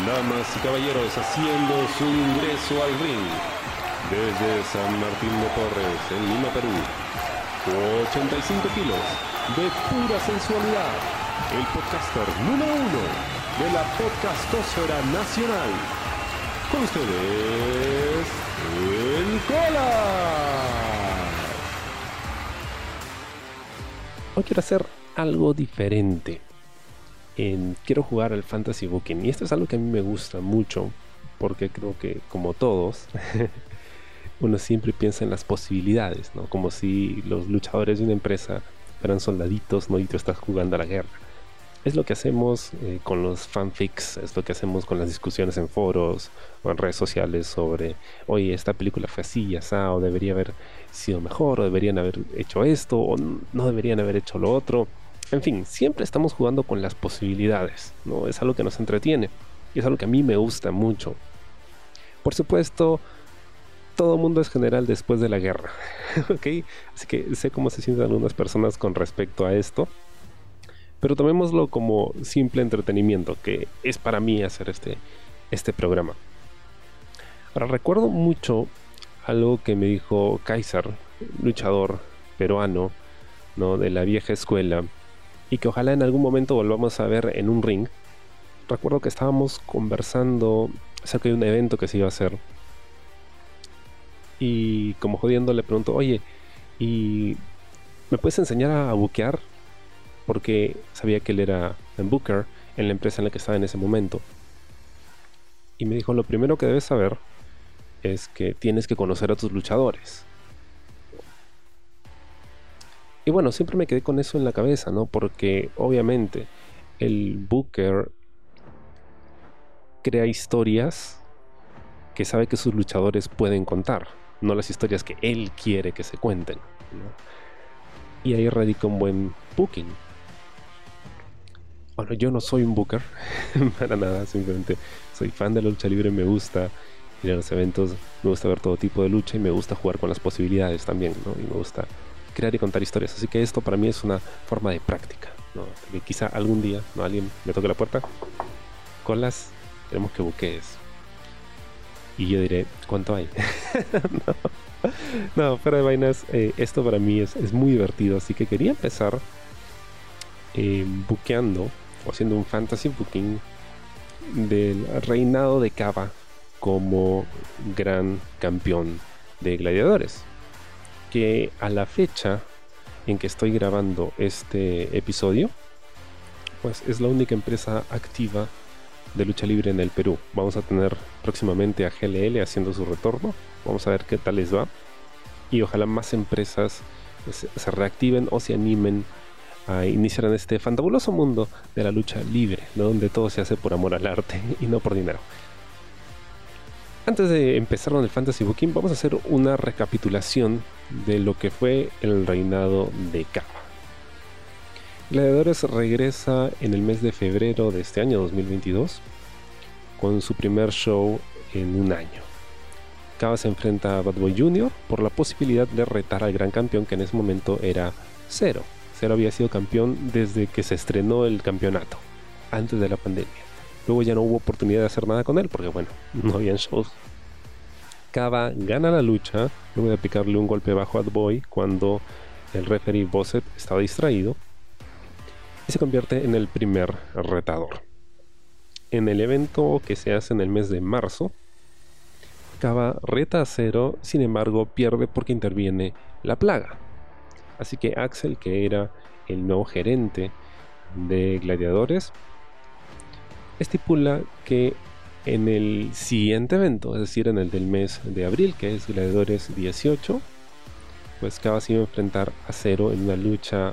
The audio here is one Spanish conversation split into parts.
Damas y caballeros haciendo su ingreso al ring desde San Martín de Porres, en Lima, Perú. 85 kilos de pura sensualidad. El podcaster número uno de la podcastosfera nacional. Con ustedes, el Cola. Hoy quiero hacer algo diferente. En- quiero jugar al Fantasy Booking. Y esto es algo que a mí me gusta mucho. Porque creo que, como todos, uno siempre piensa en las posibilidades, ¿no? Como si los luchadores de una empresa fueran soldaditos, ¿no? Y tú estás jugando a la guerra. Es lo que hacemos eh, con los fanfics, es lo que hacemos con las discusiones en foros o en redes sociales sobre, oye, esta película fue así y o debería haber sido mejor, o deberían haber hecho esto, o no deberían haber hecho lo otro. En fin, siempre estamos jugando con las posibilidades, ¿no? Es algo que nos entretiene y es algo que a mí me gusta mucho. Por supuesto, todo mundo es general después de la guerra, ¿ok? Así que sé cómo se sienten algunas personas con respecto a esto. Pero tomémoslo como simple entretenimiento, que es para mí hacer este, este programa. Ahora, recuerdo mucho algo que me dijo Kaiser, luchador peruano, ¿no? de la vieja escuela, y que ojalá en algún momento volvamos a ver en un ring. Recuerdo que estábamos conversando acerca de un evento que se iba a hacer. Y como jodiendo le pregunto, oye, ¿y me puedes enseñar a buquear? Porque sabía que él era un booker en la empresa en la que estaba en ese momento. Y me dijo, lo primero que debes saber es que tienes que conocer a tus luchadores. Y bueno, siempre me quedé con eso en la cabeza, ¿no? Porque obviamente el Booker crea historias que sabe que sus luchadores pueden contar, no las historias que él quiere que se cuenten. Y ahí radica un buen booking. Bueno, yo no soy un booker, para nada, simplemente soy fan de la lucha libre, me gusta ir a los eventos, me gusta ver todo tipo de lucha y me gusta jugar con las posibilidades también, ¿no? Y me gusta crear y contar historias. Así que esto para mí es una forma de práctica, quizá algún día, ¿no? Alguien me toque la puerta, colas, queremos que buquees. Y yo diré, ¿cuánto hay? no. no, fuera de vainas, eh, esto para mí es, es muy divertido, así que quería empezar eh, buqueando o haciendo un fantasy booking del reinado de Cava como gran campeón de gladiadores. Que a la fecha en que estoy grabando este episodio, pues es la única empresa activa de lucha libre en el Perú. Vamos a tener próximamente a GLL haciendo su retorno. Vamos a ver qué tal les va. Y ojalá más empresas se, reactiven o se animen a iniciar en este fantabuloso mundo de la lucha libre, donde todo se hace por amor al arte y no por dinero. Antes de empezar con el Fantasy Booking, vamos a hacer una recapitulación de lo que fue el reinado de Cava. Gladiadores regresa en el mes de febrero de este año 2022 con su primer show en un año. Cava se enfrenta a Bad Boy Jr. por la posibilidad de retar al gran campeón que en ese momento era Cero. Cero había sido campeón desde que se estrenó el campeonato, antes de la pandemia. Luego ya no hubo oportunidad de hacer nada con él porque bueno, no habían shows. Cava gana la lucha luego de aplicarle un golpe bajo a Boy cuando el referee Bosset estaba distraído y se convierte en el primer retador. En el evento que se hace en el mes de marzo, Cava reta a cero, sin embargo pierde porque interviene la plaga. Así que Axel, que era el nuevo gerente de gladiadores, estipula que en el siguiente evento, es decir, en el del mes de abril, que es Gladiadores 18, pues Cava se iba a enfrentar a cero en una lucha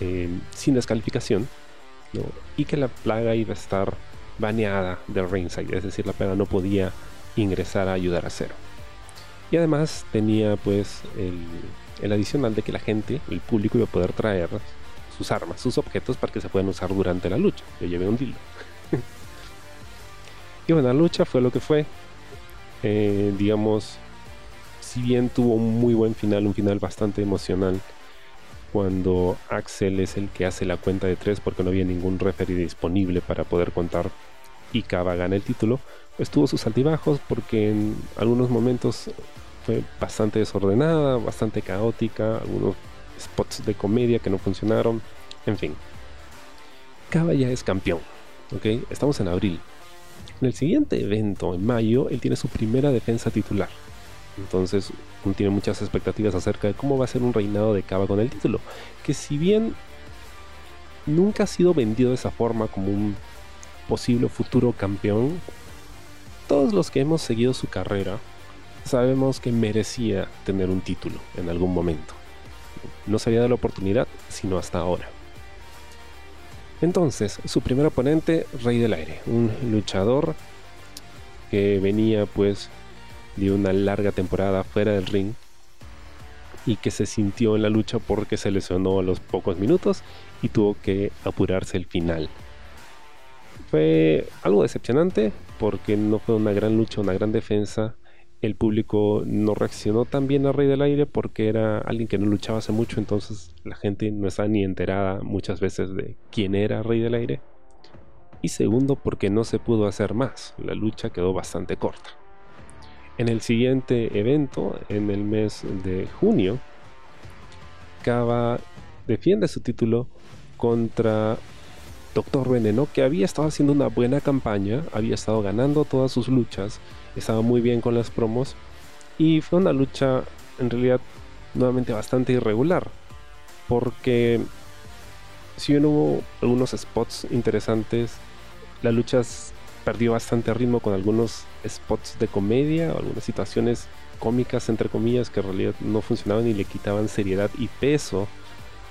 eh, sin descalificación, y que la plaga iba a estar baneada del ringside, es decir, la plaga no podía ingresar a ayudar a cero. Y además tenía pues el, el adicional de que la gente, el público iba a poder traer sus armas, sus objetos para que se puedan usar durante la lucha. Yo llevé un dildo. Y bueno, la lucha fue lo que fue. Eh, digamos, si bien tuvo un muy buen final, un final bastante emocional, cuando Axel es el que hace la cuenta de tres porque no había ningún referee disponible para poder contar y Kaba gana el título, pues tuvo sus altibajos porque en algunos momentos fue bastante desordenada, bastante caótica, algunos spots de comedia que no funcionaron, en fin. Kaba ya es campeón. Estamos en abril. En el siguiente evento, en mayo, él tiene su primera defensa titular. Entonces, uno tiene muchas expectativas acerca de cómo va a ser un reinado de Kaba con el título. Que si bien nunca ha sido vendido de esa forma como un posible futuro campeón, todos los que hemos seguido su carrera sabemos que merecía tener un título en algún momento. No se había dado la oportunidad, sino hasta ahora. Entonces, su primer oponente, Rey del Aire, un luchador que venía pues de una larga temporada fuera del ring y que se sintió en la lucha porque se lesionó a los pocos minutos y tuvo que apurarse el final. Fue algo decepcionante porque no fue una gran lucha, una gran defensa. El público no reaccionó tan bien a Rey del Aire porque era alguien que no luchaba hace mucho, entonces la gente no estaba ni enterada muchas veces de quién era Rey del Aire. Y segundo, porque no se pudo hacer más. La lucha quedó bastante corta. En el siguiente evento, en el mes de junio, Kaba defiende su título contra Doctor Veneno, que había estado haciendo una buena campaña, había estado ganando todas sus luchas, estaba muy bien con las promos, y fue una lucha en realidad nuevamente bastante irregular, porque si bien hubo algunos spots interesantes, la lucha perdió bastante ritmo con algunos spots de comedia o algunas situaciones cómicas entre comillas que en realidad no funcionaban y le quitaban seriedad y peso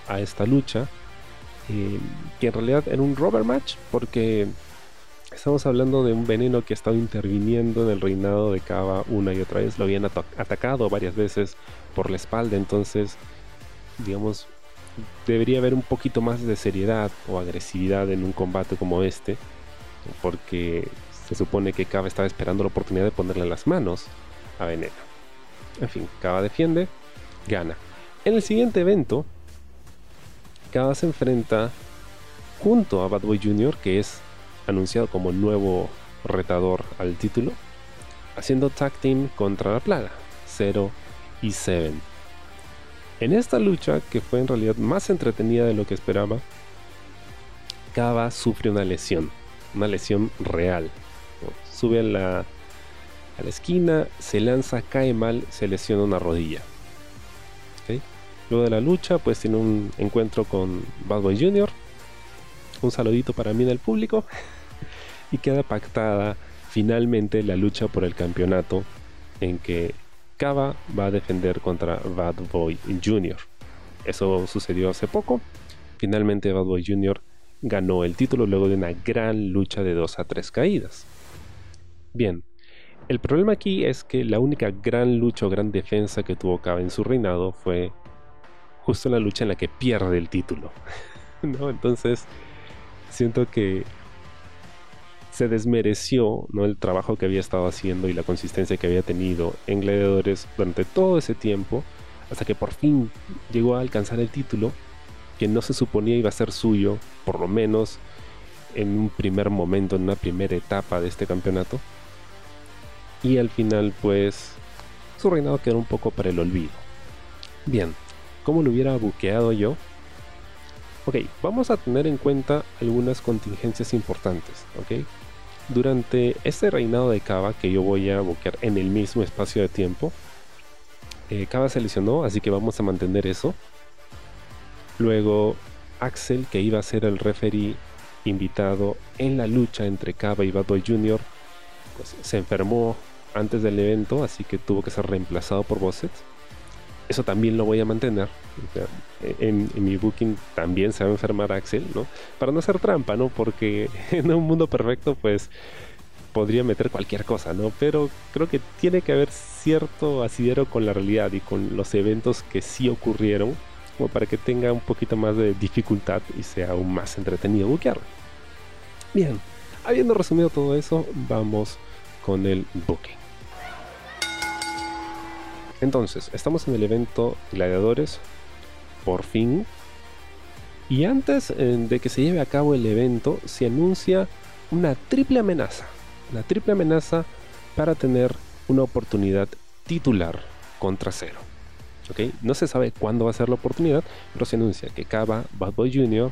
a esta lucha. Eh, que en realidad era un rubber match porque estamos hablando de un veneno que ha estado interviniendo en el reinado de Kaba una y otra vez lo habían atacado varias veces por la espalda entonces digamos debería haber un poquito más de seriedad o agresividad en un combate como este porque se supone que Kaba estaba esperando la oportunidad de ponerle las manos a Veneno. En fin, Kaba defiende, gana. En el siguiente evento, Kaba se enfrenta junto a Bad Boy Jr., que es anunciado como nuevo retador al título, haciendo tag team contra la plaga, 0 y 7. En esta lucha, que fue en realidad más entretenida de lo que esperaba, Kaba sufre una lesión una lesión real. Sube a la, a la esquina, se lanza, cae mal, se lesiona una rodilla. Luego de la lucha, pues tiene un encuentro con Bad Boy Jr. Un saludito para mí del público. y queda pactada finalmente la lucha por el campeonato en que Kaba va a defender contra Bad Boy Jr. Eso sucedió hace poco. Finalmente Bad Boy Jr ganó el título luego de una gran lucha de 2 a 3 caídas. Bien, el problema aquí es que la única gran lucha o gran defensa que tuvo Kaba en su reinado fue justo la lucha en la que pierde el título. ¿no? Entonces, siento que se desmereció ¿no? el trabajo que había estado haciendo y la consistencia que había tenido en Gladiadores durante todo ese tiempo, hasta que por fin llegó a alcanzar el título que no se suponía iba a ser suyo, por lo menos en un primer momento, en una primera etapa de este campeonato. Y al final, pues, su reinado quedó un poco para el olvido. Bien, ¿cómo lo hubiera buqueado yo? Ok, vamos a tener en cuenta algunas contingencias importantes, ¿ok? Durante este reinado de Kaba, que yo voy a buquear en el mismo espacio de tiempo, eh, se lesionó, así que vamos a mantener eso. Luego Axel, que iba a ser el referee invitado en la lucha entre Kaba y Bad Boy Jr., pues, se enfermó antes del evento, así que tuvo que ser reemplazado por Bosset. Eso también lo voy a mantener. en, mi booking también se va a enfermar Axel, ¿no? Para no hacer trampa, ¿no? Porque en un mundo perfecto, pues podría meter cualquier cosa, ¿no? Pero creo que tiene que haber cierto asidero con la realidad y con los eventos que sí ocurrieron como para que tenga un poquito más de dificultad y sea aún más entretenido buquear. Bien, habiendo resumido todo eso, vamos con el booking. Entonces, estamos en el evento Gladiadores, por fin. Y antes eh, de que se lleve a cabo el evento, se anuncia una triple amenaza. Una triple amenaza para tener una oportunidad titular contra Cero. ¿Okay? No se sabe cuándo va a ser la oportunidad, pero se anuncia que Kaba, Bad Boy Jr.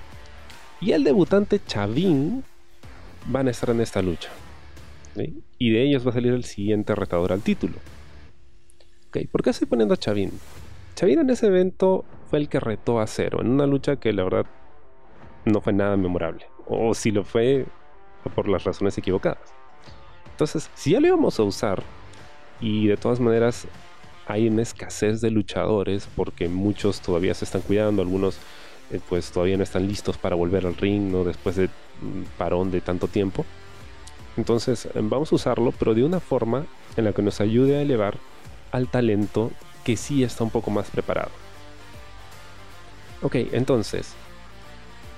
y el debutante Chavin van a estar en esta lucha. Y de ellos va a salir el siguiente retador al título. ¿Okay? ¿Por qué estoy poniendo a Chavin? Chavin en ese evento fue el que retó a Cero en una lucha que la verdad no fue nada memorable. O si lo fue, por las razones equivocadas. Entonces, si ya lo íbamos a usar, y de todas maneras hay una escasez de luchadores porque muchos todavía se están cuidando, algunos eh, pues todavía no están listos para volver al ring, ¿no? Después de parón de tanto tiempo. Entonces, vamos a usarlo, pero de una forma en la que nos ayude a elevar al talento que sí está un poco más preparado. Ok, entonces,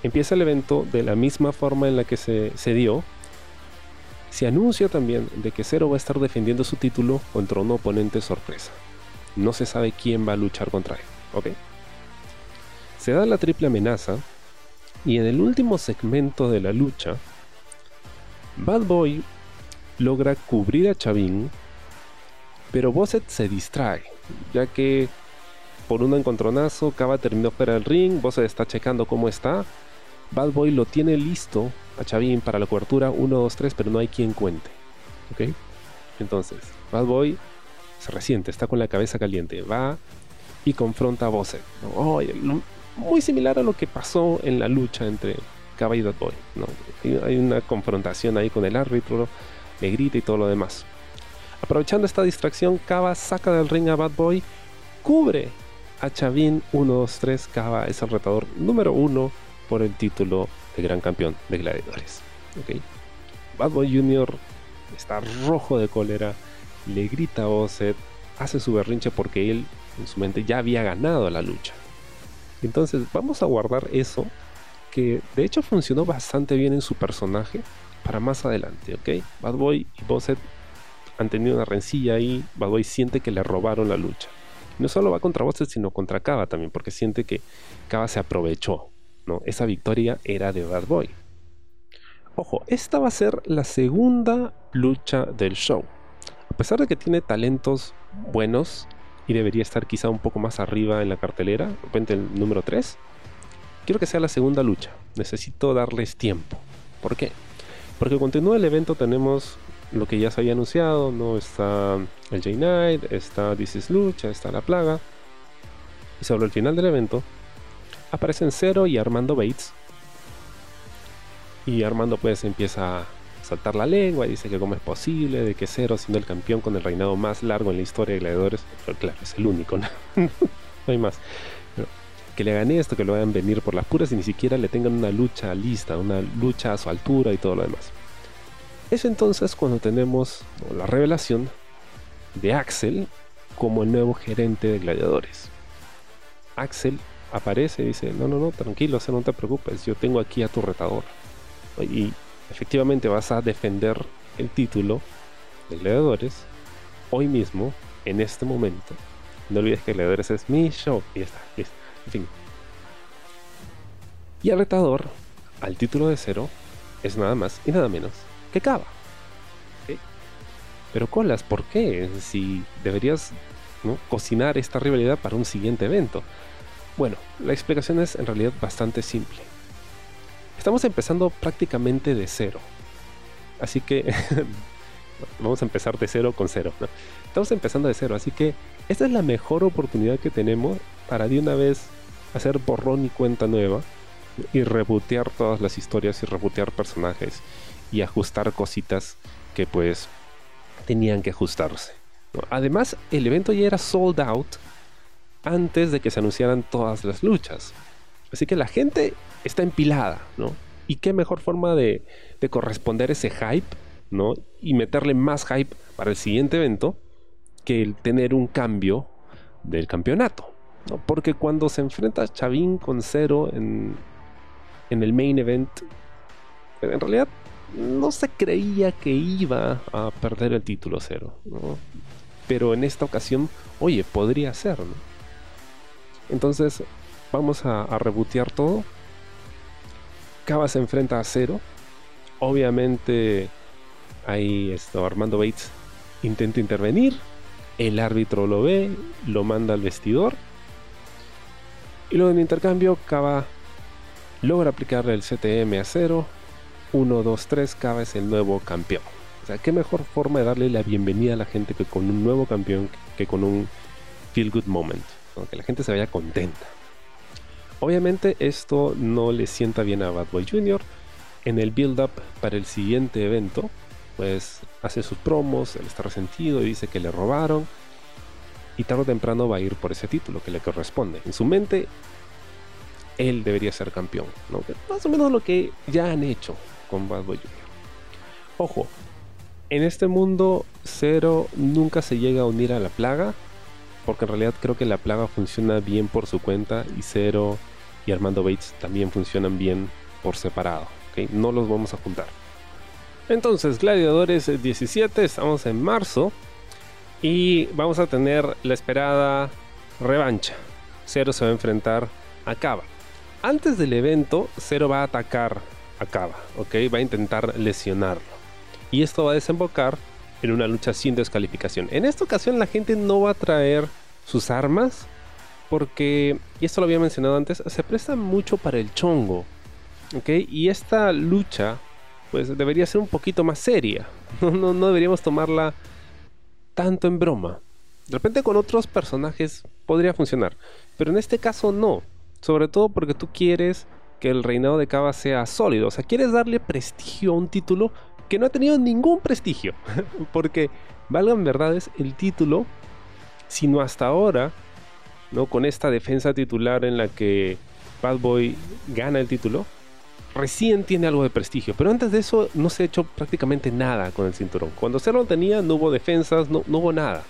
empieza el evento de la misma forma en la que se, se dio. Se anuncia también de que Zero va a estar defendiendo su título contra un oponente sorpresa. No se sabe quién va a luchar contra él, ¿ok? Se da la triple amenaza y en el último segmento de la lucha, Bad Boy logra cubrir a Chavin, pero Bosset se distrae, ya que por un encontronazo, Cava terminó fuera del ring, Bosset está checando cómo está, Bad Boy lo tiene listo a Chavin para la cobertura 1, 2, 3, pero no hay quien cuente. ¿Ok? Entonces, Bad Boy se resiente, está con la cabeza caliente, va y confronta a Bosset. muy similar a lo que pasó en la lucha entre Cava y Bad Boy. ¿no? Hay una confrontación ahí con el árbitro, le grita y todo lo demás. Aprovechando esta distracción, Cava saca del ring a Bad Boy, cubre a Chavin 1, 2, 3. Cava es el retador número 1 por el título de gran campeón de gladiadores. ¿okay? Bad Boy Jr. está rojo de cólera, le grita a Osset, hace su berrinche porque él en su mente ya había ganado la lucha. Entonces vamos a guardar eso, que de hecho funcionó bastante bien en su personaje para más adelante, ¿ok? Bad Boy y Bosset han tenido una rencilla ahí, Bad Boy siente que le robaron la lucha. No solo va contra Bosset, sino contra Kava también, porque siente que Kava se aprovechó ¿no? Esa victoria era de Bad Boy. Ojo, esta va a ser la segunda lucha del show. A pesar de que tiene talentos buenos y debería estar quizá un poco más arriba en la cartelera, de repente el número 3, quiero que sea la segunda lucha. Necesito darles tiempo. ¿Por qué? Porque continúa el evento tenemos lo que ya se había anunciado, ¿no? Está el J-Night, está This is Lucha, está La Plaga. Y sobre el final del evento aparecen Zero y Armando Bates. Y Armando pues empieza a saltar la lengua dice que cómo es posible de que Zero siendo el campeón con el reinado más largo en la historia de gladiadores, pero claro, es el único, no, hay más. que le hagan esto, que lo hagan venir por las puras y ni siquiera le tengan una lucha lista, una lucha a su altura y todo lo demás. Es entonces cuando tenemos la revelación de Axel como el nuevo gerente de gladiadores. Axel aparece y dice, no, no, no, tranquilo, no te preocupes, yo tengo aquí a tu retador. Y efectivamente vas a defender el título de Gladiadores hoy mismo, en este momento. No olvides que Gladiadores es mi show. Y ya está, listo. En fin. Y el retador, al título de cero, es nada más y nada menos Pero Colas, ¿por qué? Si deberías cocinar esta rivalidad para un siguiente evento. Bueno, la explicación es en realidad bastante simple. Estamos empezando prácticamente de cero. Así que vamos a empezar de cero con cero. Estamos empezando de cero, así que esta es la mejor oportunidad que tenemos para de una vez hacer borrón y cuenta nueva y rebotear todas las historias y rebotear personajes y ajustar cositas que pues tenían que ajustarse. Además, el evento ya era sold out antes de que se anunciaran todas las luchas. Así que la gente está empilada, ¿no? Y qué mejor forma de, corresponder ese hype, ¿no? Y meterle más hype para el siguiente evento que el tener un cambio del campeonato. ¿no? Porque cuando se enfrenta Chavin con Cero en, en el main event, en realidad no se creía que iba a perder el título Cero. Pero en esta ocasión, oye, podría ser. Entonces vamos a, a rebotear todo. Cava se enfrenta a Cero. Obviamente ahí esto, Armando Bates intenta intervenir, el árbitro lo ve, lo manda al vestidor y luego en intercambio Cava logra aplicarle el CTM a 0. 1, 2, 3, Cava es el nuevo campeón. O sea, qué mejor forma de darle la bienvenida a la gente que con un nuevo campeón que con un feel good moment. Que la gente se vaya contenta. Obviamente esto no le sienta bien a Bad Boy Jr. En el build-up para el siguiente evento, pues hace sus promos, él está resentido y dice que le robaron. Y tarde o temprano va a ir por ese título que le corresponde. En su mente, él debería ser campeón. Más o menos lo que ya han hecho con Bad. Ojo, en este mundo Zero nunca se llega a unir a la plaga. Porque en realidad creo que la plaga funciona bien por su cuenta y Zero y Armando Bates también funcionan bien por separado. No los vamos a juntar. Entonces, Gladiadores 17, estamos en marzo y vamos a tener la esperada revancha. Zero se va a enfrentar a Kaba. Antes del evento, Zero va a atacar a Kaba, ¿ok? Va a intentar lesionarlo. Y esto va a desembocar en una lucha sin descalificación. En esta ocasión la gente no va a traer sus armas porque, y esto lo había mencionado antes, se presta mucho para el chongo. ¿ok? Y esta lucha pues debería ser un poquito más seria. No, no, deberíamos tomarla tanto en broma. De repente con otros personajes podría funcionar, pero en este caso no. Sobre todo porque tú quieres que el reinado de Cava sea sólido. O sea, quieres darle prestigio a un título que no ha tenido ningún prestigio. porque, valgan verdades, el título, sino hasta ahora, ¿no? Con esta defensa titular en la que Bad Boy gana el título, recién tiene algo de prestigio. Pero antes de eso no se ha hecho prácticamente nada con el cinturón. Cuando se lo tenía no hubo defensas, no, hubo nada.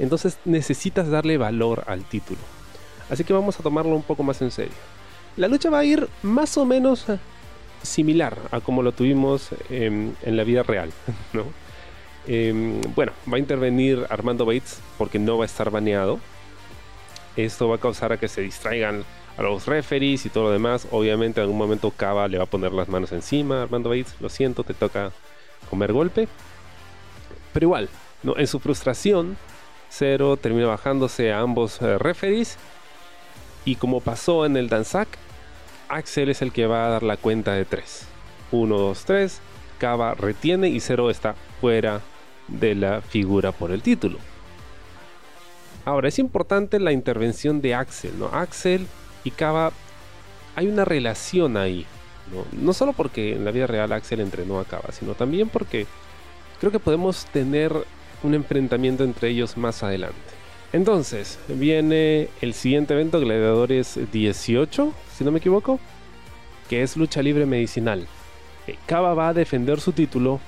Entonces necesitas darle valor al título. Así que vamos a tomarlo un poco más en serio. La lucha va a ir más o menos similar a como lo tuvimos en la vida real. Em, bueno, va a intervenir Armando Bates porque no va a estar baneado. Esto va a causar a que se distraigan a los referees y todo lo demás. Obviamente en algún momento Cava le va a poner las manos encima. Armando Bates, lo siento, te toca comer golpe. Pero igual, ¿no? en su frustración, Zero termina bajándose a ambos eh, referees. Y como pasó en el Danzak, Axel es el que va a dar la cuenta de 3. 1, 2, 3. Cava retiene y Zero está fuera de la figura por el título. Ahora, es importante la intervención de Axel, ¿no? Axel y Cava, hay una relación ahí. ¿no? no solo porque en la vida real Axel entrenó a Cava, sino también porque creo que podemos tener un enfrentamiento entre ellos más adelante. Entonces, viene el siguiente evento, Gladiadores 18, si no me equivoco, que es lucha libre medicinal. Cava va a defender su título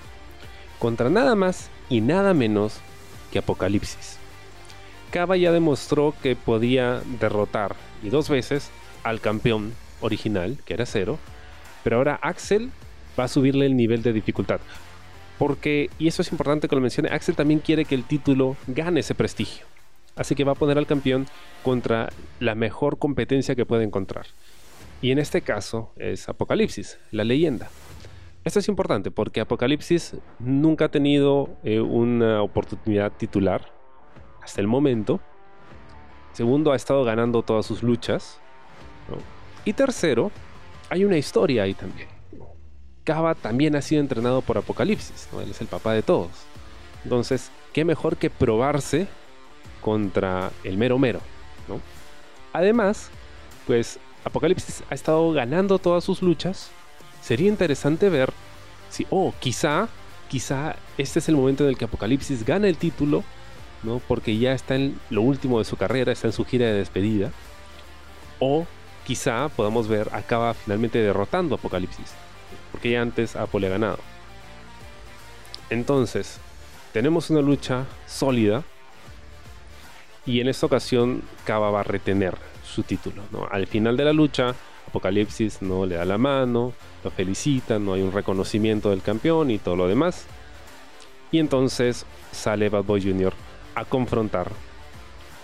contra nada más y nada menos que Apocalipsis. Cava ya demostró que podía derrotar y dos veces al campeón original, que era cero, pero ahora Axel va a subirle el nivel de dificultad. Porque, y eso es importante que lo mencione, Axel también quiere que el título gane ese prestigio. Así que va a poner al campeón contra la mejor competencia que puede encontrar. Y en este caso es Apocalipsis, la leyenda. Esto es importante porque Apocalipsis nunca ha tenido eh, una oportunidad titular hasta el momento. Segundo, ha estado ganando todas sus luchas. Y tercero, hay una historia ahí también. Kaba también ha sido entrenado por Apocalipsis, él es el papá de todos. Entonces, qué mejor que probarse contra el mero mero. Además, pues Apocalipsis ha estado ganando todas sus luchas. Sería interesante ver si, oh, quizá, quizá este es el momento en el que Apocalipsis gana el título porque ya está en lo último de su carrera, está en su gira de despedida. O quizá podamos ver, acaba finalmente derrotando a Apocalipsis, porque ya antes Apo le ha ganado. Entonces, tenemos una lucha sólida y en esta ocasión Kaba va a retener su título. Al final de la lucha, Apocalipsis no le da la mano, lo felicita, no hay un reconocimiento del campeón y todo lo demás. Y entonces sale Bad Boy Jr a confrontar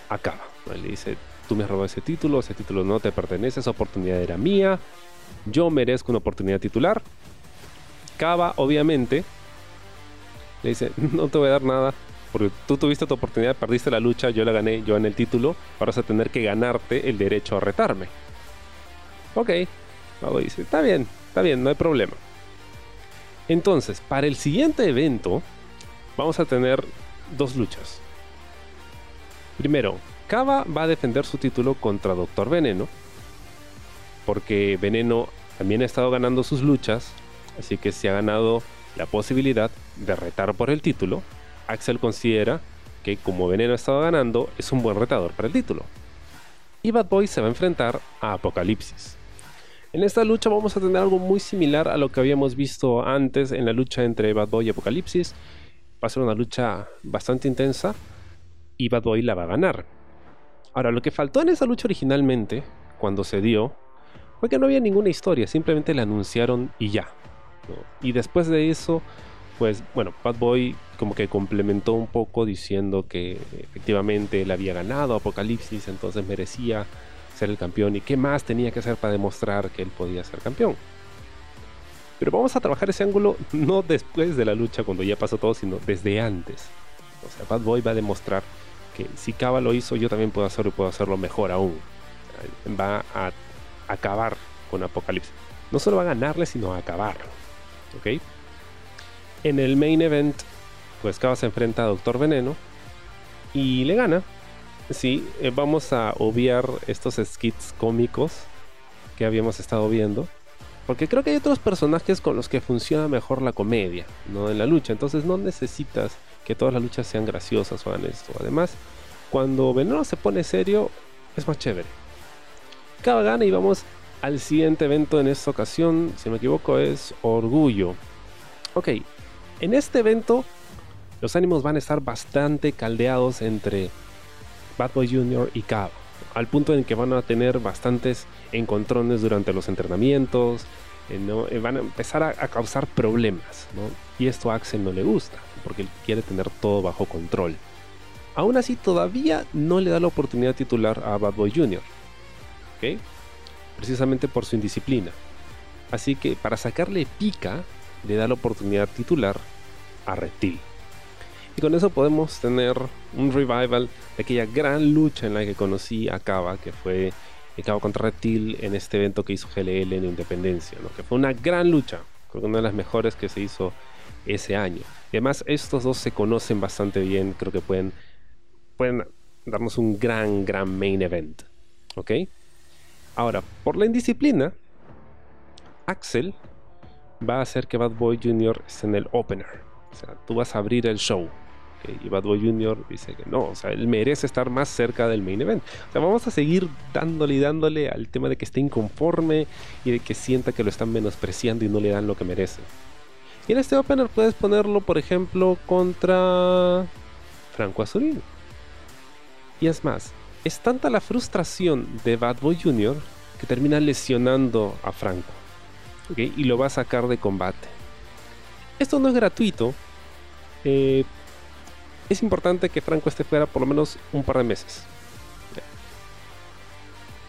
a Kaba. Le dice, tú me has robado ese título, ese título no te pertenece, esa oportunidad era mía, yo merezco una oportunidad titular Cava, obviamente, le dice, no te voy a dar nada, porque tú tuviste tu oportunidad, perdiste la lucha, yo la gané, yo en el título, ahora vas a tener que ganarte el derecho a retarme. Ok, Cava dice, está bien, está bien, no hay problema. Entonces, para el siguiente evento, vamos a tener dos luchas. Primero, Kava va a defender su título contra Doctor Veneno, porque Veneno también ha estado ganando sus luchas, así que se ha ganado la posibilidad de retar por el título. Axel considera que como Veneno ha estado ganando, es un buen retador para el título. Y Bad Boy se va a enfrentar a Apocalipsis. En esta lucha vamos a tener algo muy similar a lo que habíamos visto antes en la lucha entre Bad Boy y Apocalipsis. Va a ser una lucha bastante intensa y Bad Boy la va a ganar. Ahora, lo que faltó en esa lucha originalmente, cuando se dio, fue que no había ninguna historia, simplemente la anunciaron y ya. Y después de eso, pues bueno, Bad Boy como que complementó un poco diciendo que efectivamente él había ganado Apocalipsis, entonces merecía ser el campeón y qué más tenía que hacer para demostrar que él podía ser campeón. Pero vamos a trabajar ese ángulo no después de la lucha cuando ya pasó todo, sino desde antes. O sea, Bad Boy va a demostrar que si Cava lo hizo, yo también puedo hacerlo y puedo hacerlo mejor aún. Va a acabar con Apocalipsis. No solo va a ganarle, sino a acabar. ¿Ok? En el main event, pues Cava se enfrenta a Doctor Veneno y le gana. Sí, eh, vamos a obviar estos skits cómicos que habíamos estado viendo. Porque creo que hay otros personajes con los que funciona mejor la comedia, ¿no? En la lucha. Entonces no necesitas que todas las luchas sean graciosas o hagan esto. Además, cuando Veneno se pone serio, es más chévere. Cada gana y vamos al siguiente evento en esta ocasión, si me equivoco, es Orgullo. Ok, en este evento los ánimos van a estar bastante caldeados entre Bad Boy Jr. y Cabo, al punto en que van a tener bastantes encontrones durante los entrenamientos, eh, eh, van a empezar a, causar problemas, y esto a Axel no le gusta porque él quiere tener todo bajo control. Aún así, todavía no le da la oportunidad titular a Bad Boy Jr. Precisamente por su indisciplina. Así que para sacarle pica, le da la oportunidad titular a Reptil. Y con eso podemos tener un revival de aquella gran lucha en la que conocí a Kaba, que fue Kaba contra Reptil en este evento que hizo GLL en Independencia, que fue una gran lucha, creo que una de las mejores que se hizo ese año. Y además estos dos se conocen bastante bien, creo que pueden, pueden darnos un gran, gran main event. ¿Ok? Ahora, por la indisciplina, Axel va a hacer que Bad Boy Jr. esté en el opener. O sea, tú vas a abrir el show. Y Bad Boy Jr. dice que no, o sea, él merece estar más cerca del main event. O sea, vamos a seguir dándole y dándole al tema de que esté inconforme y de que sienta que lo están menospreciando y no le dan lo que merece. Y en este opener puedes ponerlo, por ejemplo, contra Franco Azurino. Y es más, es tanta la frustración de Bad Boy Jr. que termina lesionando a Franco. Y lo va a sacar de combate. Esto no es gratuito. Eh, es importante que Franco esté fuera por lo menos un par de meses.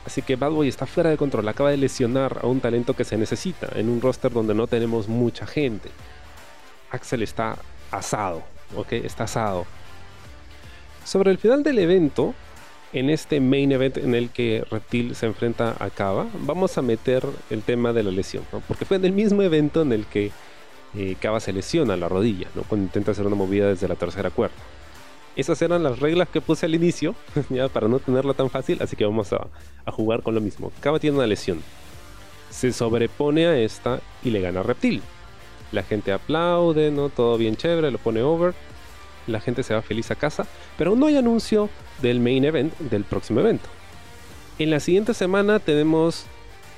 Así que Bad Boy está fuera de control, acaba de lesionar a un talento que se necesita en un roster donde no tenemos mucha gente. Axel está asado, ¿ok? Está asado. Sobre el final del evento, en este main event en el que Reptil se enfrenta a Kava, vamos a meter el tema de la lesión, porque fue en el mismo evento en el que eh, Kava se lesiona la rodilla, ¿no? cuando intenta hacer una movida desde la tercera cuerda. Esas eran las reglas que puse al inicio, ya para no tenerla tan fácil, así que vamos a, jugar con lo mismo. Kava tiene una lesión. Se sobrepone a esta y le gana a Reptil. La gente aplaude, ¿no? Todo bien chévere, lo pone over. La gente se va feliz a casa, pero no hay anuncio del main event del próximo evento. En la siguiente semana tenemos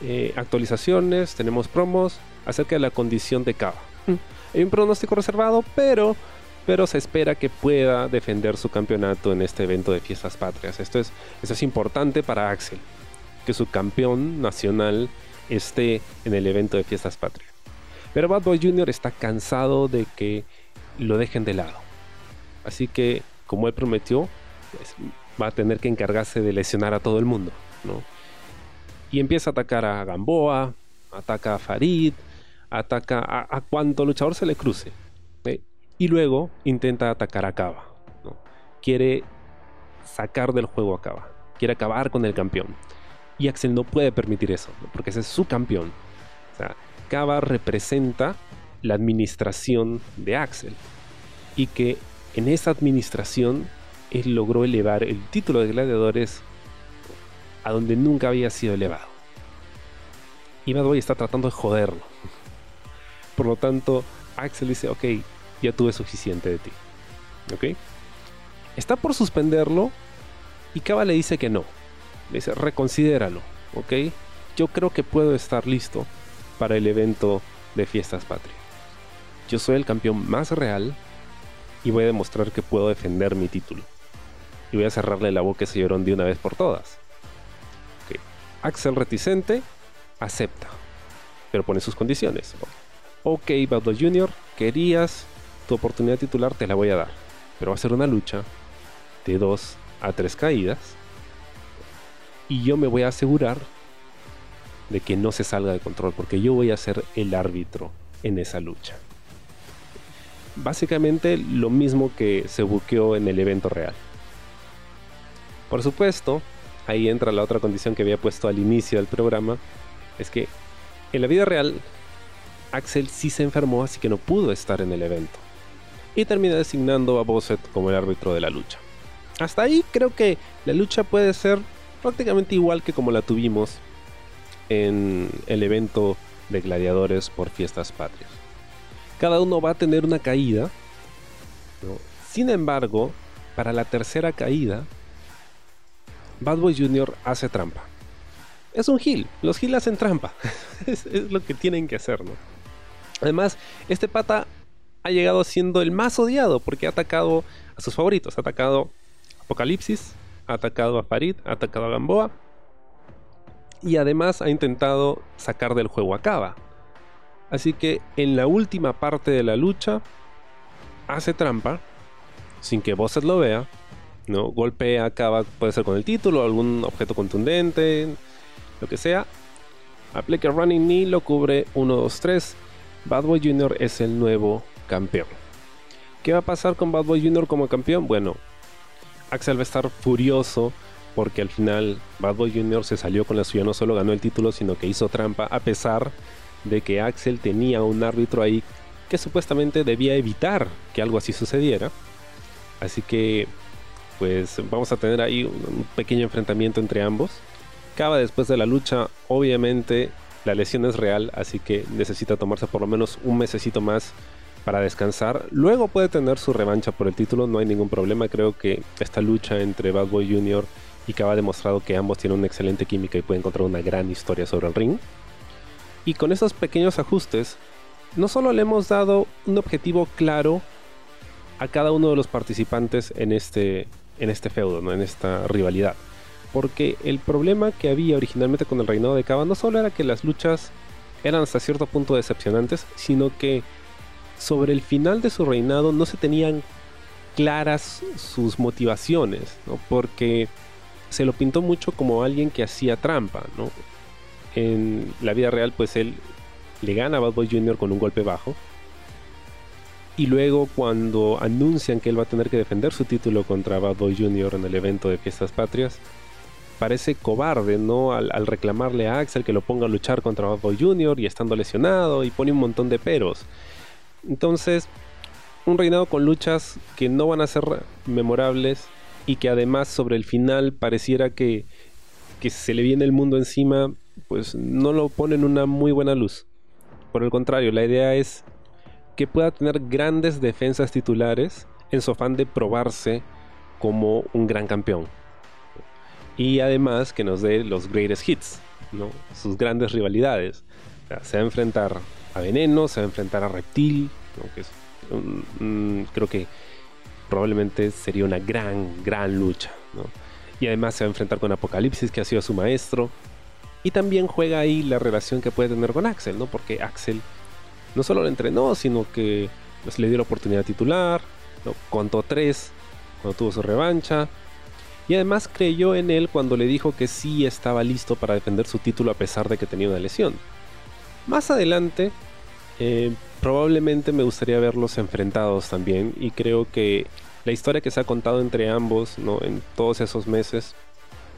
eh, actualizaciones, tenemos promos acerca de la condición de Kava. Mm. Hay un pronóstico reservado, pero pero se espera que pueda defender su campeonato en este evento de fiestas patrias. Esto es, es importante para Axel, que su campeón nacional esté en el evento de fiestas patrias. Pero Bad Boy Jr. está cansado de que lo dejen de lado. Así que, como él prometió, pues, va a tener que encargarse de lesionar a todo el mundo. Y empieza a atacar a Gamboa, ataca a Farid, ataca a, cuanto luchador se le cruce. Y luego intenta atacar a Kaba. Quiere sacar del juego a Kaba. Quiere acabar con el campeón. Y Axel no puede permitir eso, porque ese es su campeón. O Kaba representa la administración de Axel. Y que en esa administración él logró elevar el título de gladiadores a donde nunca había sido elevado. Y Bad Boy está tratando de joderlo. Por lo tanto, Axel dice, ok, ya tuve suficiente de ti. ¿Ok? Está por suspenderlo y Kaba le dice que no. Le dice, reconsidéralo. ¿Ok? Yo creo que puedo estar listo para el evento de Fiestas Patrias. Yo soy el campeón más real y voy a demostrar que puedo defender mi título. Y voy a cerrarle la boca a ese llorón de una vez por todas. Axel reticente, acepta, pero pone sus condiciones. Ok, Bad Jr., querías tu oportunidad titular, te la voy a dar, pero va a ser una lucha de dos a tres caídas y yo me voy a asegurar de que no se salga de control, porque yo voy a ser el árbitro en esa lucha. Básicamente lo mismo que se buqueó en el evento real. Por supuesto, ahí entra la otra condición que había puesto al inicio del programa, es que en la vida real Axel sí se enfermó, así que no pudo estar en el evento. Y termina designando a Bosset como el árbitro de la lucha. Hasta ahí creo que la lucha puede ser prácticamente igual que como la tuvimos en el evento de gladiadores por fiestas patrias. Cada uno va a tener una caída. Sin embargo, para la tercera caída, Bad Boy Jr. hace trampa. Es un heal. Los heal hacen trampa. es, lo que tienen que hacer, ¿no? Además, este pata ha llegado siendo el más odiado porque ha atacado a sus favoritos. Ha atacado a Apocalipsis, ha atacado a Farid, ha atacado a Gamboa. Y además ha intentado sacar del juego a Kaba. Así que en la última parte de la lucha hace trampa sin que Bosset lo vea ¿no? Golpea, acaba, puede ser con el título, algún objeto contundente, lo que sea. Aplica Running Knee, lo cubre 1, 2, 3. Bad Boy Jr. es el nuevo campeón. ¿Qué va a pasar con Bad Boy Jr. como campeón? Bueno, Axel va a estar furioso porque al final Bad Boy Jr. se salió con la suya, no solo ganó el título, sino que hizo trampa, a pesar de que Axel tenía un árbitro ahí que supuestamente debía evitar que algo así sucediera. Así que pues vamos a tener ahí un pequeño enfrentamiento entre ambos. Acaba después de la lucha, obviamente la lesión es real, así que necesita tomarse por lo menos un mesecito más para descansar. Luego puede tener su revancha por el título, no hay ningún problema. Creo que esta lucha entre Bad Boy Jr. y Cava ha demostrado que ambos tienen una excelente química y pueden encontrar una gran historia sobre el ring. Y con esos pequeños ajustes, no solo le hemos dado un objetivo claro a cada uno de los participantes en este, en este feudo, ¿no? en esta rivalidad. Porque el problema que había originalmente con el reinado de Cava no solo era que las luchas eran hasta cierto punto decepcionantes, sino que sobre el final de su reinado no se tenían claras sus motivaciones, ¿no? porque se lo pintó mucho como alguien que hacía trampa. ¿no? En la vida real, pues él le gana a Bad Boy Jr. con un golpe bajo, y luego cuando anuncian que él va a tener que defender su título contra Bad Boy Jr. en el evento de Fiestas Patrias, parece cobarde, ¿no? Al, reclamarle a Axel que lo ponga a luchar contra Bad Boy Jr. y estando lesionado y pone un montón de peros. Entonces, un reinado con luchas que no van a ser memorables y que además sobre el final pareciera que, que se le viene el mundo encima, pues no lo pone en una muy buena luz. Por el contrario, la idea es que pueda tener grandes defensas titulares en su afán de probarse como un gran campeón. Y además que nos dé los greatest hits, sus grandes rivalidades. se va a enfrentar a Veneno, se va a enfrentar a Reptil, que creo que probablemente sería una gran, gran lucha. Y además se va a enfrentar con Apocalipsis, que ha sido su maestro. Y también juega ahí la relación que puede tener con Axel, ¿no? porque Axel no solo lo entrenó, sino que pues, le dio la oportunidad titular, ¿no? contó tres cuando tuvo su revancha. Y además creyó en él cuando le dijo que sí estaba listo para defender su título a pesar de que tenía una lesión. Más adelante, eh, probablemente me gustaría verlos enfrentados también y creo que la historia que se ha contado entre ambos ¿no? en todos esos meses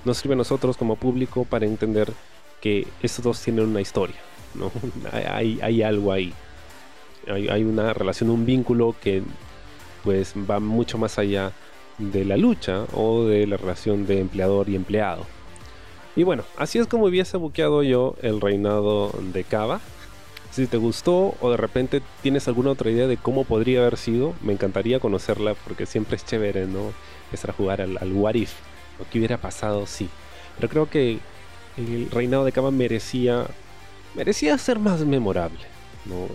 nos sirve a nosotros como público para entender que estos dos tienen una historia, ¿no? hay, hay, algo ahí, hay, una relación, un vínculo que pues va mucho más allá de la lucha o de la relación de empleador y empleado. Y bueno, así es como hubiese buqueado yo el reinado de Cava. Si te gustó o de repente tienes alguna otra idea de cómo podría haber sido, me encantaría conocerla porque siempre es chévere, ¿no? Estar a jugar al, al What If, lo que hubiera pasado, sí. Pero creo que el reinado de Cava merecía, merecía ser más memorable.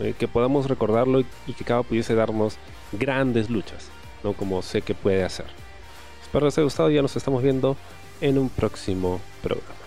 Eh, que podamos recordarlo y, que Cava pudiese darnos grandes luchas, ¿no? Como sé que puede hacer. Espero les haya gustado y ya nos estamos viendo en un próximo programa.